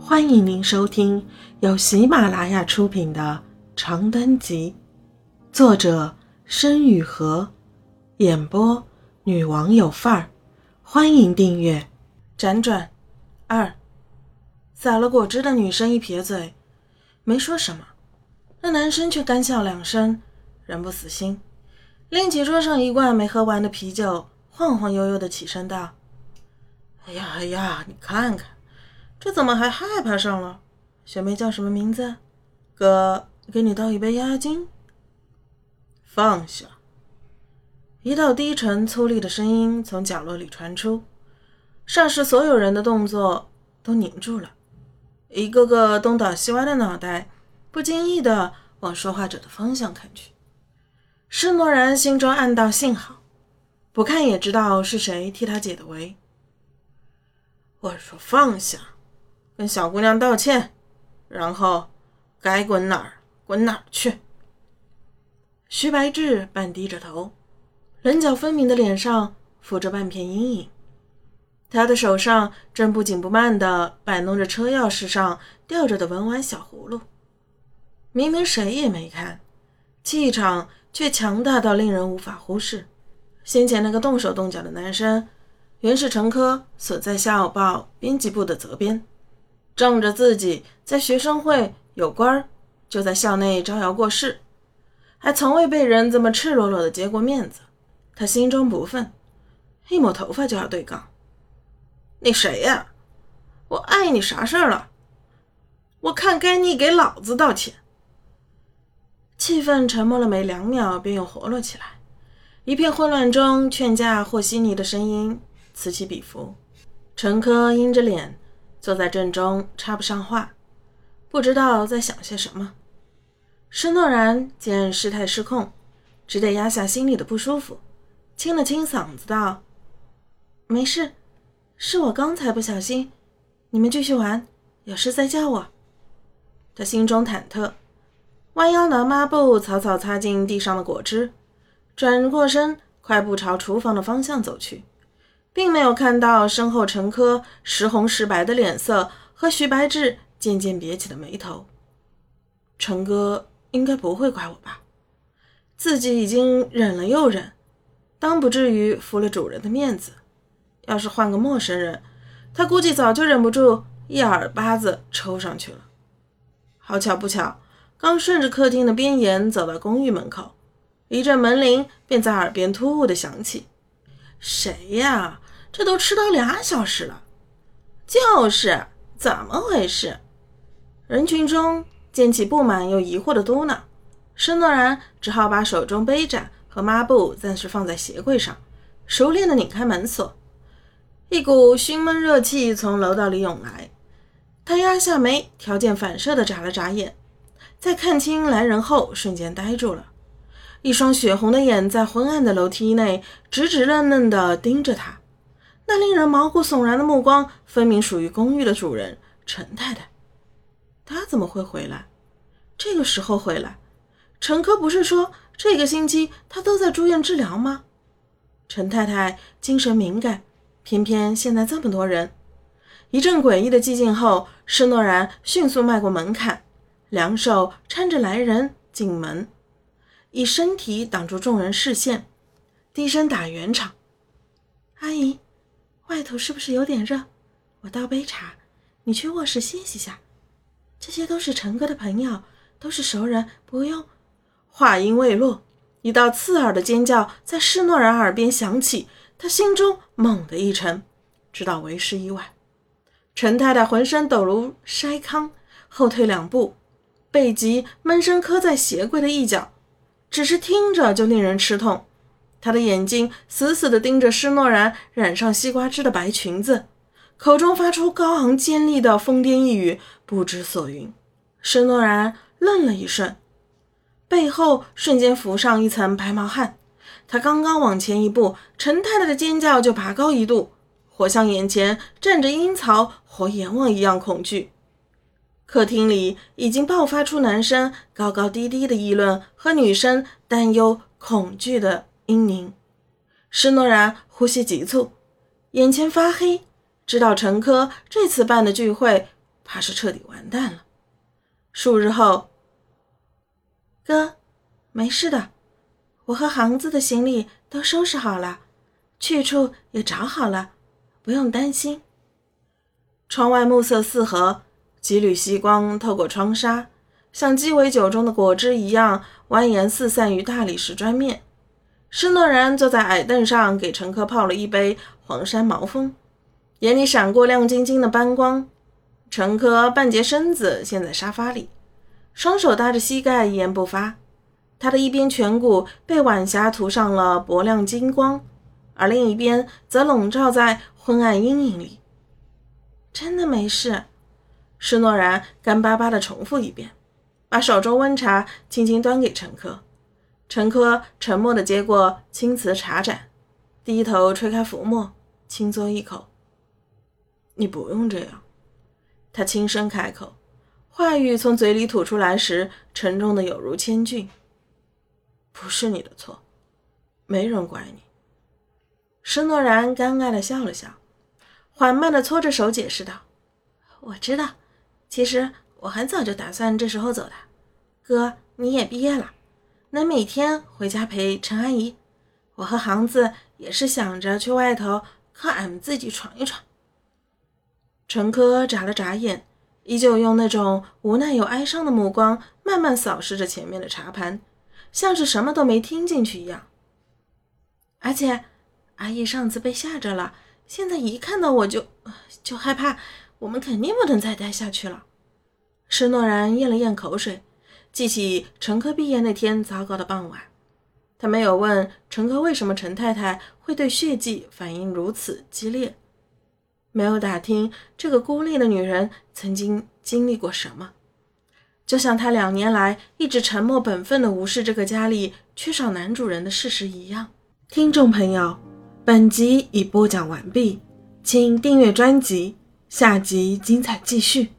欢迎您收听由喜马拉雅出品的《长灯集》，作者申雨禾，演播女王有范儿。欢迎订阅。辗转二，洒了果汁的女生一撇嘴，没说什么。那男生却干笑两声，仍不死心，拎起桌上一罐没喝完的啤酒，晃晃悠悠的起身道：“哎呀哎呀，你看看。”这怎么还害怕上了？学妹叫什么名字？哥，给你倒一杯压惊。放下！一道低沉粗粝的声音从角落里传出，霎时所有人的动作都凝住了，一个个东倒西歪的脑袋不经意的往说话者的方向看去。施诺然心中暗道：幸好，不看也知道是谁替他解的围。我说放下。跟小姑娘道歉，然后该滚哪儿滚哪儿去。徐白志半低着头，棱角分明的脸上浮着半片阴影。他的手上正不紧不慢地摆弄着车钥匙上吊着的文玩小葫芦。明明谁也没看，气场却强大到令人无法忽视。先前那个动手动脚的男生，原是陈科所在校报编辑部的责编。仗着自己在学生会有官儿，就在校内招摇过市，还从未被人这么赤裸裸的揭过面子。他心中不忿，一抹头发就要对杠：“你谁呀？我碍你啥事儿了？我看该你给老子道歉！”气氛沉默了没两秒，便又活络起来。一片混乱中，劝架和稀泥的声音此起彼伏。陈科阴着脸。坐在正中，插不上话，不知道在想些什么。施诺然见事态失控，只得压下心里的不舒服，清了清嗓子道：“没事，是我刚才不小心。你们继续玩，有事再叫我。”他心中忐忑，弯腰拿抹布草草擦净地上的果汁，转过身，快步朝厨房的方向走去。并没有看到身后陈科时红时白的脸色和徐白志渐渐别起的眉头。陈哥应该不会怪我吧？自己已经忍了又忍，当不至于服了主人的面子。要是换个陌生人，他估计早就忍不住一耳巴子抽上去了。好巧不巧，刚顺着客厅的边沿走到公寓门口，一阵门铃便在耳边突兀的响起。谁呀？这都迟到俩小时了，就是怎么回事？人群中溅起不满又疑惑的嘟囔，申诺然只好把手中杯盏和抹布暂时放在鞋柜上，熟练的拧开门锁。一股熏闷热气从楼道里涌来，他压下眉，条件反射的眨了眨眼，在看清来人后，瞬间呆住了，一双血红的眼在昏暗的楼梯内直直愣愣的盯着他。那令人毛骨悚然的目光，分明属于公寓的主人陈太太。她怎么会回来？这个时候回来？陈科不是说这个星期他都在住院治疗吗？陈太太精神敏感，偏偏现在这么多人。一阵诡异的寂静后，施诺然迅速迈过门槛，两手搀着来人进门，以身体挡住众人视线，低声打圆场：“阿姨。”外头是不是有点热？我倒杯茶，你去卧室歇息下。这些都是陈哥的朋友，都是熟人，不用。话音未落，一道刺耳的尖叫在施诺然耳边响起，他心中猛地一沉，知道为时已晚。陈太太浑身抖如筛糠，后退两步，背脊闷声磕在鞋柜的一角，只是听着就令人吃痛。他的眼睛死死地盯着施诺然染上西瓜汁的白裙子，口中发出高昂尖利的疯癫一语，不知所云。施诺然愣了一瞬，背后瞬间浮上一层白毛汗。他刚刚往前一步，陈太太的尖叫就拔高一度，活像眼前站着阴曹活阎王一样恐惧。客厅里已经爆发出男生高高低低的议论和女生担忧恐惧的。英宁，施诺然呼吸急促，眼前发黑，知道陈科这次办的聚会怕是彻底完蛋了。数日后，哥，没事的，我和行子的行李都收拾好了，去处也找好了，不用担心。窗外暮色四合，几缕夕光透过窗纱，像鸡尾酒中的果汁一样蜿蜒四散于大理石砖面。施诺然坐在矮凳上，给陈科泡了一杯黄山毛峰，眼里闪过亮晶晶的斑光。陈科半截身子陷在沙发里，双手搭着膝盖，一言不发。他的一边颧骨被晚霞涂上了薄亮金光，而另一边则笼罩在昏暗阴影里。真的没事，施诺然干巴巴地重复一遍，把手中温茶轻轻端给陈科。陈科沉默地接过青瓷茶盏，低头吹开浮沫，轻嘬一口。你不用这样，他轻声开口，话语从嘴里吐出来时，沉重的有如千钧。不是你的错，没人怪你。施诺然尴尬地笑了笑，缓慢地搓着手解释道：“我知道，其实我很早就打算这时候走的。哥，你也毕业了。”能每天回家陪陈阿姨，我和行子也是想着去外头靠俺们自己闯一闯。陈科眨了眨眼，依旧用那种无奈又哀伤的目光慢慢扫视着前面的茶盘，像是什么都没听进去一样。而且，阿姨上次被吓着了，现在一看到我就就害怕，我们肯定不能再待下去了。施诺然咽了咽口水。记起陈科毕业那天糟糕的傍晚，他没有问陈科为什么陈太太会对血迹反应如此激烈，没有打听这个孤立的女人曾经经历过什么，就像他两年来一直沉默本分的无视这个家里缺少男主人的事实一样。听众朋友，本集已播讲完毕，请订阅专辑，下集精彩继续。